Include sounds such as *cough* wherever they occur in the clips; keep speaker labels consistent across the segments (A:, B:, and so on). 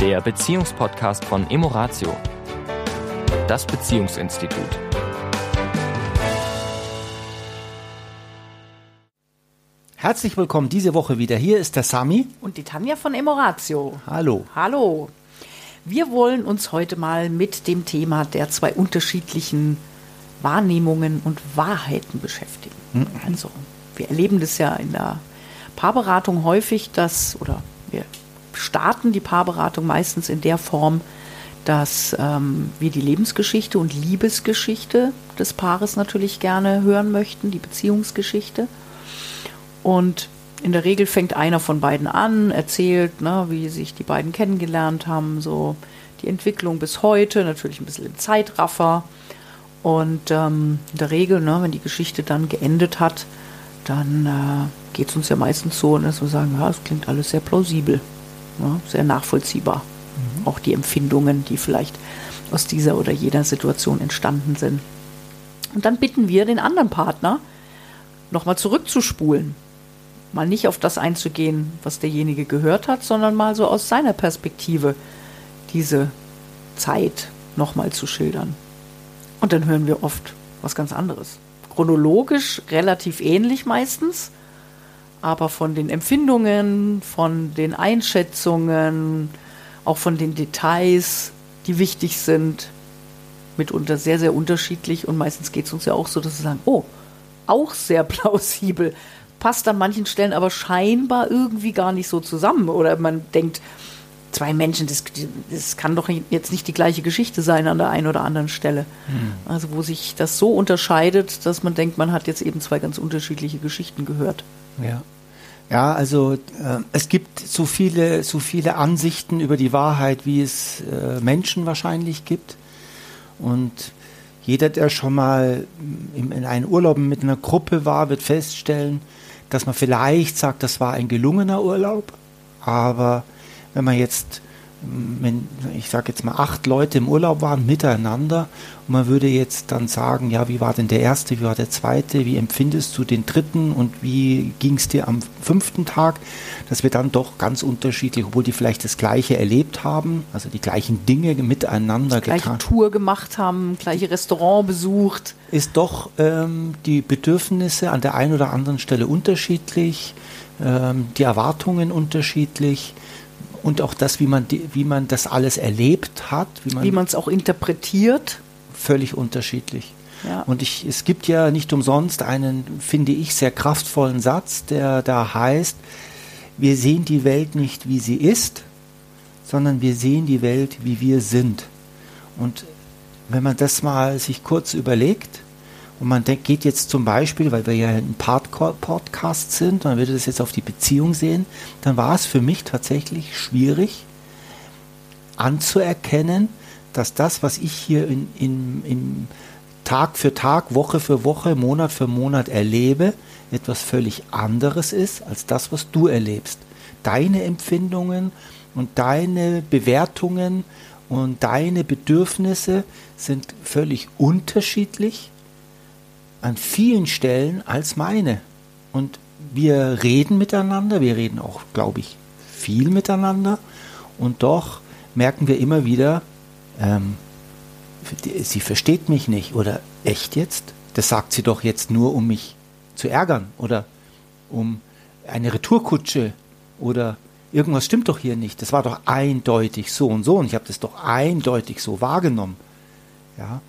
A: der Beziehungspodcast von Emoratio, das Beziehungsinstitut.
B: Herzlich willkommen diese Woche wieder. Hier ist der Sami.
C: Und die Tanja von Emoratio.
B: Hallo.
C: Hallo. Wir wollen uns heute mal mit dem Thema der zwei unterschiedlichen Wahrnehmungen und Wahrheiten beschäftigen. Mhm. Also, wir erleben das ja in der Paarberatung häufig, dass, oder wir starten die Paarberatung meistens in der Form, dass ähm, wir die Lebensgeschichte und Liebesgeschichte des Paares natürlich gerne hören möchten, die Beziehungsgeschichte. Und in der Regel fängt einer von beiden an, erzählt, ne, wie sich die beiden kennengelernt haben, so die Entwicklung bis heute, natürlich ein bisschen im Zeitraffer. Und ähm, in der Regel, ne, wenn die Geschichte dann geendet hat, dann äh, geht es uns ja meistens so, dass wir sagen, ja, es klingt alles sehr plausibel, ne, sehr nachvollziehbar. Mhm. Auch die Empfindungen, die vielleicht aus dieser oder jeder Situation entstanden sind. Und dann bitten wir den anderen Partner, nochmal zurückzuspulen mal nicht auf das einzugehen, was derjenige gehört hat, sondern mal so aus seiner Perspektive diese Zeit nochmal zu schildern. Und dann hören wir oft was ganz anderes. Chronologisch relativ ähnlich meistens, aber von den Empfindungen, von den Einschätzungen, auch von den Details, die wichtig sind, mitunter sehr, sehr unterschiedlich. Und meistens geht es uns ja auch so, dass wir sagen, oh, auch sehr *laughs* plausibel passt an manchen Stellen aber scheinbar irgendwie gar nicht so zusammen. Oder man denkt, zwei Menschen, das, das kann doch jetzt nicht die gleiche Geschichte sein an der einen oder anderen Stelle. Hm. Also wo sich das so unterscheidet, dass man denkt, man hat jetzt eben zwei ganz unterschiedliche Geschichten gehört.
B: Ja. Ja, also äh, es gibt so viele, so viele Ansichten über die Wahrheit, wie es äh, Menschen wahrscheinlich gibt. Und jeder, der schon mal in, in einem Urlaub mit einer Gruppe war, wird feststellen, dass man vielleicht sagt, das war ein gelungener Urlaub, aber wenn man jetzt, wenn ich sage jetzt mal acht Leute im Urlaub waren miteinander und man würde jetzt dann sagen, ja, wie war denn der erste, wie war der zweite, wie empfindest du den dritten und wie ging es dir am fünften Tag, dass wir dann doch ganz unterschiedlich, obwohl die vielleicht das Gleiche erlebt haben, also die gleichen Dinge miteinander
C: die gleiche getan. Tour gemacht haben, gleiche Restaurant besucht.
B: Ist doch ähm, die Bedürfnisse an der einen oder anderen Stelle unterschiedlich, ähm, die Erwartungen unterschiedlich und auch das, wie man, die, wie man das alles erlebt hat.
C: Wie man es auch interpretiert.
B: Völlig unterschiedlich. Ja. Und ich, es gibt ja nicht umsonst einen, finde ich, sehr kraftvollen Satz, der da heißt, wir sehen die Welt nicht, wie sie ist, sondern wir sehen die Welt, wie wir sind. Und wenn man das mal sich kurz überlegt, und man denkt, geht jetzt zum Beispiel, weil wir ja ein Podcast sind, man würde das jetzt auf die Beziehung sehen, dann war es für mich tatsächlich schwierig anzuerkennen, dass das, was ich hier in, in, in Tag für Tag, Woche für Woche, Monat für Monat erlebe, etwas völlig anderes ist als das, was du erlebst. Deine Empfindungen und deine Bewertungen und deine Bedürfnisse sind völlig unterschiedlich an vielen Stellen als meine. Und wir reden miteinander, wir reden auch, glaube ich, viel miteinander. Und doch merken wir immer wieder, ähm, sie versteht mich nicht oder echt jetzt? Das sagt sie doch jetzt nur, um mich zu ärgern oder um eine Retourkutsche oder irgendwas stimmt doch hier nicht. Das war doch eindeutig so und so und ich habe das doch eindeutig so wahrgenommen. Ja,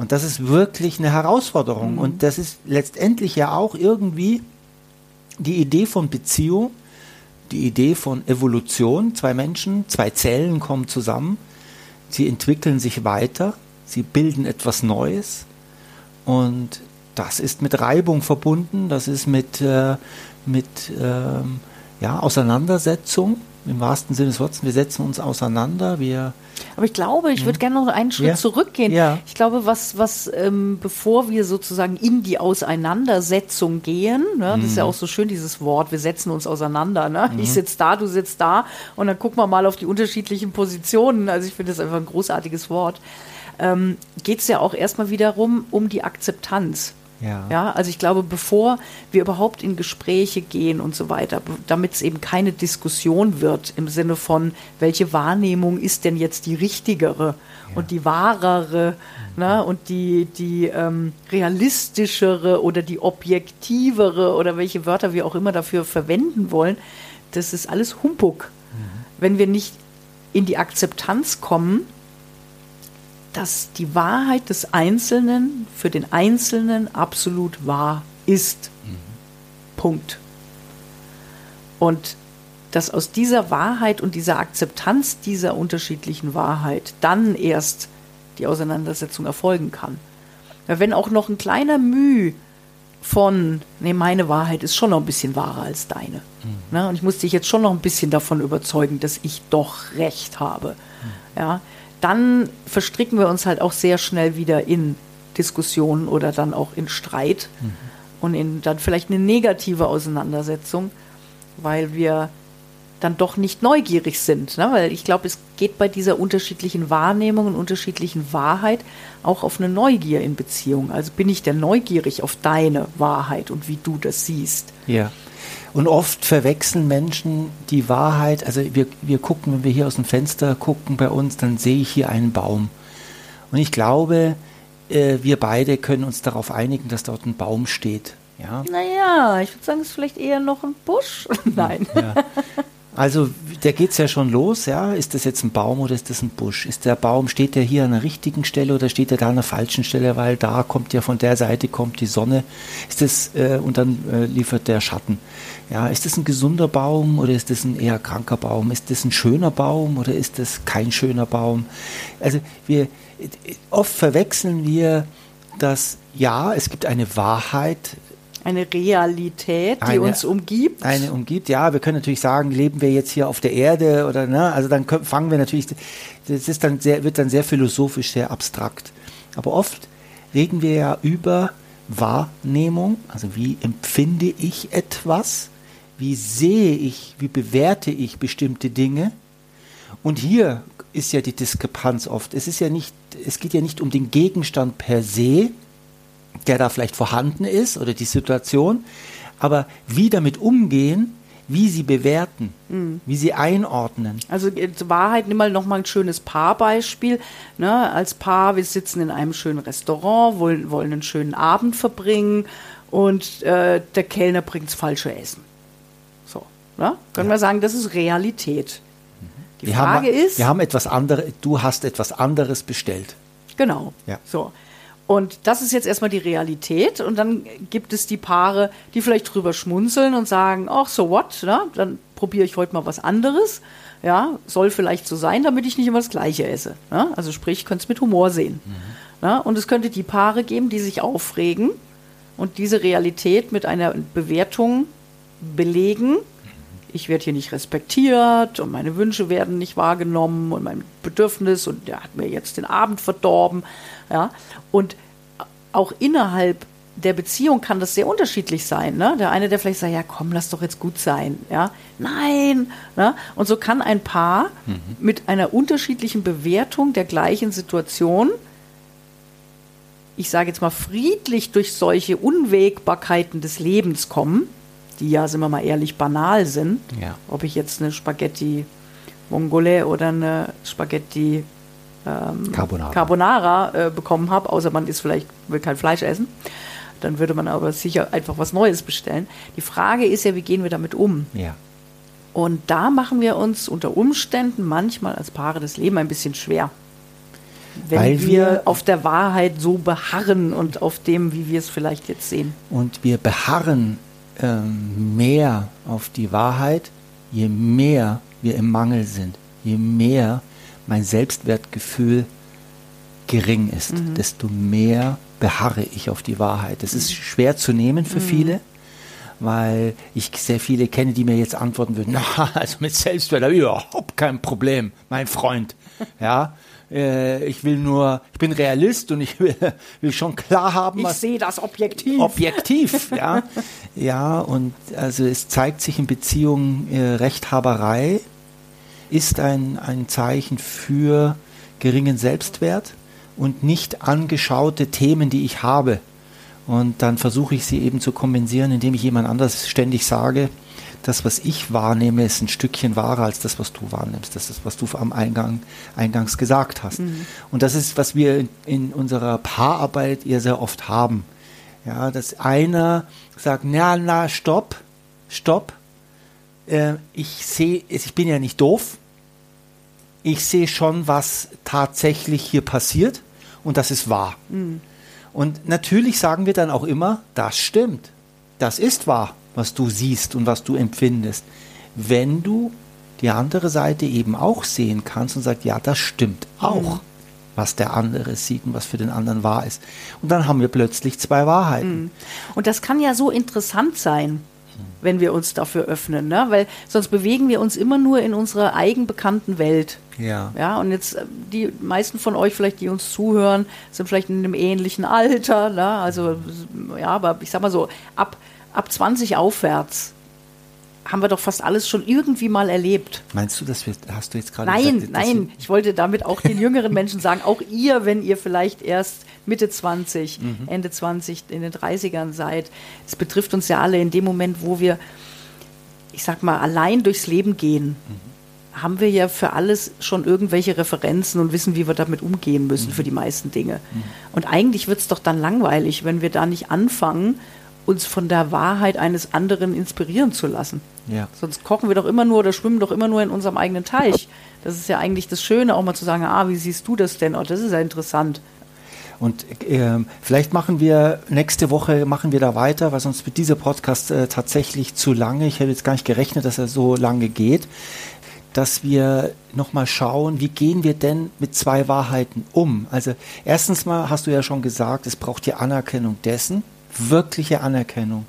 B: und das ist wirklich eine Herausforderung. Mhm. Und das ist letztendlich ja auch irgendwie die Idee von Beziehung, die Idee von Evolution. Zwei Menschen, zwei Zellen kommen zusammen, sie entwickeln sich weiter, sie bilden etwas Neues. Und das ist mit Reibung verbunden, das ist mit, äh, mit ähm, ja, Auseinandersetzung im wahrsten Sinne des Wortes. Wir setzen uns auseinander, wir
C: aber ich glaube, ich würde mhm. gerne noch einen Schritt ja. zurückgehen. Ja. Ich glaube, was, was ähm, bevor wir sozusagen in die Auseinandersetzung gehen, ne, mhm. das ist ja mhm. auch so schön, dieses Wort, wir setzen uns auseinander. Ne? Mhm. Ich sitze da, du sitzt da und dann gucken wir mal auf die unterschiedlichen Positionen. Also ich finde das einfach ein großartiges Wort. Ähm, Geht es ja auch erstmal wiederum um die Akzeptanz.
B: Ja.
C: ja. Also ich glaube, bevor wir überhaupt in Gespräche gehen und so weiter, damit es eben keine Diskussion wird im Sinne von, welche Wahrnehmung ist denn jetzt die richtigere ja. und die wahrere mhm. ne, und die, die ähm, realistischere oder die objektivere oder welche Wörter wir auch immer dafür verwenden wollen, das ist alles Humbug. Mhm. Wenn wir nicht in die Akzeptanz kommen, dass die Wahrheit des Einzelnen für den Einzelnen absolut wahr ist. Mhm. Punkt. Und dass aus dieser Wahrheit und dieser Akzeptanz dieser unterschiedlichen Wahrheit dann erst die Auseinandersetzung erfolgen kann. Wenn auch noch ein kleiner Mühe von, nee, meine Wahrheit ist schon noch ein bisschen wahrer als deine. Mhm. Ne? Und ich muss dich jetzt schon noch ein bisschen davon überzeugen, dass ich doch recht habe. Mhm. Ja, dann verstricken wir uns halt auch sehr schnell wieder in Diskussionen oder dann auch in Streit mhm. und in dann vielleicht eine negative Auseinandersetzung, weil wir dann doch nicht neugierig sind. Ne? Weil ich glaube, es geht bei dieser unterschiedlichen Wahrnehmung und unterschiedlichen Wahrheit auch auf eine Neugier in Beziehung. Also bin ich denn neugierig auf deine Wahrheit und wie du das siehst.
B: Ja. Und oft verwechseln Menschen die Wahrheit. Also wir, wir gucken, wenn wir hier aus dem Fenster gucken bei uns, dann sehe ich hier einen Baum. Und ich glaube, äh, wir beide können uns darauf einigen, dass dort ein Baum steht. Ja?
C: Naja, ich würde sagen, es ist vielleicht eher noch ein Busch. *laughs* Nein. Ja.
B: Also da geht es ja schon los, ja. Ist das jetzt ein Baum oder ist das ein Busch? Ist der Baum, steht der hier an der richtigen Stelle oder steht er da an der falschen Stelle, weil da kommt ja von der Seite kommt die Sonne. Ist das, äh, und dann äh, liefert der Schatten. Ja, ist das ein gesunder Baum oder ist das ein eher kranker Baum? Ist das ein schöner Baum oder ist das kein schöner Baum? Also wir oft verwechseln wir das, ja, es gibt eine Wahrheit,
C: eine Realität, die eine, uns umgibt.
B: Eine umgibt, ja. Wir können natürlich sagen, leben wir jetzt hier auf der Erde oder ne? Also dann können, fangen wir natürlich, das ist dann sehr, wird dann sehr philosophisch, sehr abstrakt. Aber oft reden wir ja über Wahrnehmung, also wie empfinde ich etwas, wie sehe ich, wie bewerte ich bestimmte Dinge. Und hier ist ja die Diskrepanz oft. Es ist ja nicht, es geht ja nicht um den Gegenstand per se, der da vielleicht vorhanden ist oder die Situation, aber wie damit umgehen, wie sie bewerten, mhm. wie sie einordnen.
C: Also Wahrheit, nimm mal noch mal ein schönes Paarbeispiel. Ne? Als Paar, wir sitzen in einem schönen Restaurant, wollen, wollen einen schönen Abend verbringen und äh, der Kellner bringt das falsche Essen. So, ne? können ja. wir sagen, das ist Realität.
B: Mhm. Die wir Frage haben, ist, wir haben etwas anderes. Du hast etwas anderes bestellt.
C: Genau. Ja. So. Und das ist jetzt erstmal die Realität. Und dann gibt es die Paare, die vielleicht drüber schmunzeln und sagen, ach, so what, ne? dann probiere ich heute mal was anderes. Ja, soll vielleicht so sein, damit ich nicht immer das Gleiche esse. Ne? Also sprich, ich könnte es mit Humor sehen. Mhm. Ne? Und es könnte die Paare geben, die sich aufregen und diese Realität mit einer Bewertung belegen. Ich werde hier nicht respektiert und meine Wünsche werden nicht wahrgenommen und mein Bedürfnis und der hat mir jetzt den Abend verdorben. Ja? Und auch innerhalb der Beziehung kann das sehr unterschiedlich sein. Ne? Der eine, der vielleicht sagt, ja komm, lass doch jetzt gut sein. Ja? Nein. Ne? Und so kann ein Paar mhm. mit einer unterschiedlichen Bewertung der gleichen Situation, ich sage jetzt mal friedlich durch solche Unwägbarkeiten des Lebens kommen, die ja, sind wir mal ehrlich, banal sind. Ja. Ob ich jetzt eine Spaghetti Mongole oder eine Spaghetti ähm, Carbonara, Carbonara äh, bekommen habe, außer man ist vielleicht, will kein Fleisch essen. Dann würde man aber sicher einfach was Neues bestellen. Die Frage ist ja, wie gehen wir damit um?
B: Ja.
C: Und da machen wir uns unter Umständen manchmal als Paare das Leben ein bisschen schwer. Wenn Weil wir, wir auf der Wahrheit so beharren und auf dem, wie wir es vielleicht jetzt sehen.
B: Und wir beharren ähm, mehr auf die Wahrheit, je mehr wir im Mangel sind, je mehr mein Selbstwertgefühl gering ist, mhm. desto mehr beharre ich auf die Wahrheit. Das ist schwer zu nehmen für mhm. viele, weil ich sehr viele kenne, die mir jetzt antworten würden, *laughs* na, also mit Selbstwert habe ich überhaupt kein Problem, mein Freund. Ja, äh, ich will nur, ich bin Realist und ich will, *laughs* will schon klar haben,
C: was. Ich sehe das objektiv.
B: Objektiv, *laughs* ja. ja, und also es zeigt sich in Beziehungen äh, Rechthaberei ist ein, ein Zeichen für geringen Selbstwert und nicht angeschaute Themen, die ich habe. Und dann versuche ich sie eben zu kompensieren, indem ich jemand anders ständig sage, das, was ich wahrnehme, ist ein Stückchen wahrer als das, was du wahrnimmst. Das ist, was du am Eingang, eingangs gesagt hast. Mhm. Und das ist, was wir in, in, unserer Paararbeit eher sehr oft haben. Ja, dass einer sagt, na, na, stopp, stopp. Äh, ich sehe, ich bin ja nicht doof. Ich sehe schon, was tatsächlich hier passiert. Und das ist wahr. Mhm. Und natürlich sagen wir dann auch immer, das stimmt. Das ist wahr was du siehst und was du empfindest. Wenn du die andere Seite eben auch sehen kannst und sagst, ja, das stimmt auch, mhm. was der andere sieht und was für den anderen wahr ist. Und dann haben wir plötzlich zwei Wahrheiten.
C: Mhm. Und das kann ja so interessant sein, wenn wir uns dafür öffnen, ne? weil sonst bewegen wir uns immer nur in unserer eigenbekannten Welt.
B: Ja.
C: Ja, und jetzt äh, die meisten von euch vielleicht, die uns zuhören, sind vielleicht in einem ähnlichen Alter, ne? also ja, aber ich sag mal so, ab ab 20 aufwärts haben wir doch fast alles schon irgendwie mal erlebt.
B: Meinst du, das hast du jetzt gerade
C: Nein, gesagt, nein, ich wollte damit auch den jüngeren Menschen sagen, auch ihr, wenn ihr vielleicht erst Mitte 20, mhm. Ende 20, in den 30ern seid, es betrifft uns ja alle in dem Moment, wo wir, ich sag mal, allein durchs Leben gehen. Mhm. Haben wir ja für alles schon irgendwelche Referenzen und wissen, wie wir damit umgehen müssen mhm. für die meisten Dinge. Mhm. Und eigentlich wird es doch dann langweilig, wenn wir da nicht anfangen, uns von der Wahrheit eines anderen inspirieren zu lassen.
B: Ja.
C: Sonst kochen wir doch immer nur oder schwimmen doch immer nur in unserem eigenen Teich. Das ist ja eigentlich das Schöne, auch mal zu sagen, ah, wie siehst du das denn? Oh, das ist ja interessant.
B: Und äh, vielleicht machen wir nächste Woche machen wir da weiter, weil sonst wird dieser Podcast äh, tatsächlich zu lange. Ich hätte jetzt gar nicht gerechnet, dass er so lange geht. Dass wir nochmal schauen, wie gehen wir denn mit zwei Wahrheiten um? Also erstens mal hast du ja schon gesagt, es braucht die Anerkennung dessen, wirkliche Anerkennung,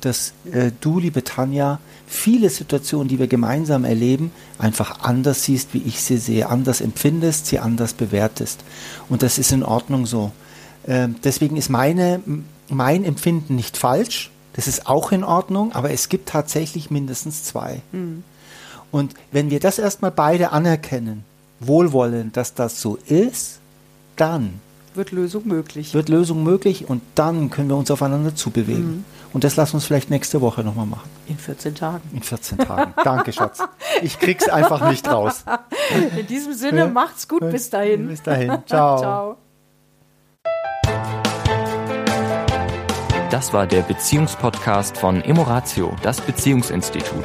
B: dass äh, du, liebe Tanja, viele Situationen, die wir gemeinsam erleben, einfach anders siehst, wie ich sie sehe, anders empfindest, sie anders bewertest. Und das ist in Ordnung so. Äh, deswegen ist meine, mein Empfinden nicht falsch. Das ist auch in Ordnung, aber es gibt tatsächlich mindestens zwei. Mhm. Und wenn wir das erstmal beide anerkennen, wohlwollend, dass das so ist, dann
C: wird Lösung möglich.
B: Wird Lösung möglich und dann können wir uns aufeinander zubewegen. Mhm. Und das lass uns vielleicht nächste Woche nochmal machen.
C: In 14 Tagen.
B: In 14 Tagen. Danke, Schatz. Ich krieg's einfach nicht raus. *laughs*
C: In diesem Sinne, macht's gut bis dahin.
B: Bis dahin. Ciao. *laughs* Ciao.
A: Das war der Beziehungspodcast von Emoratio, das Beziehungsinstitut.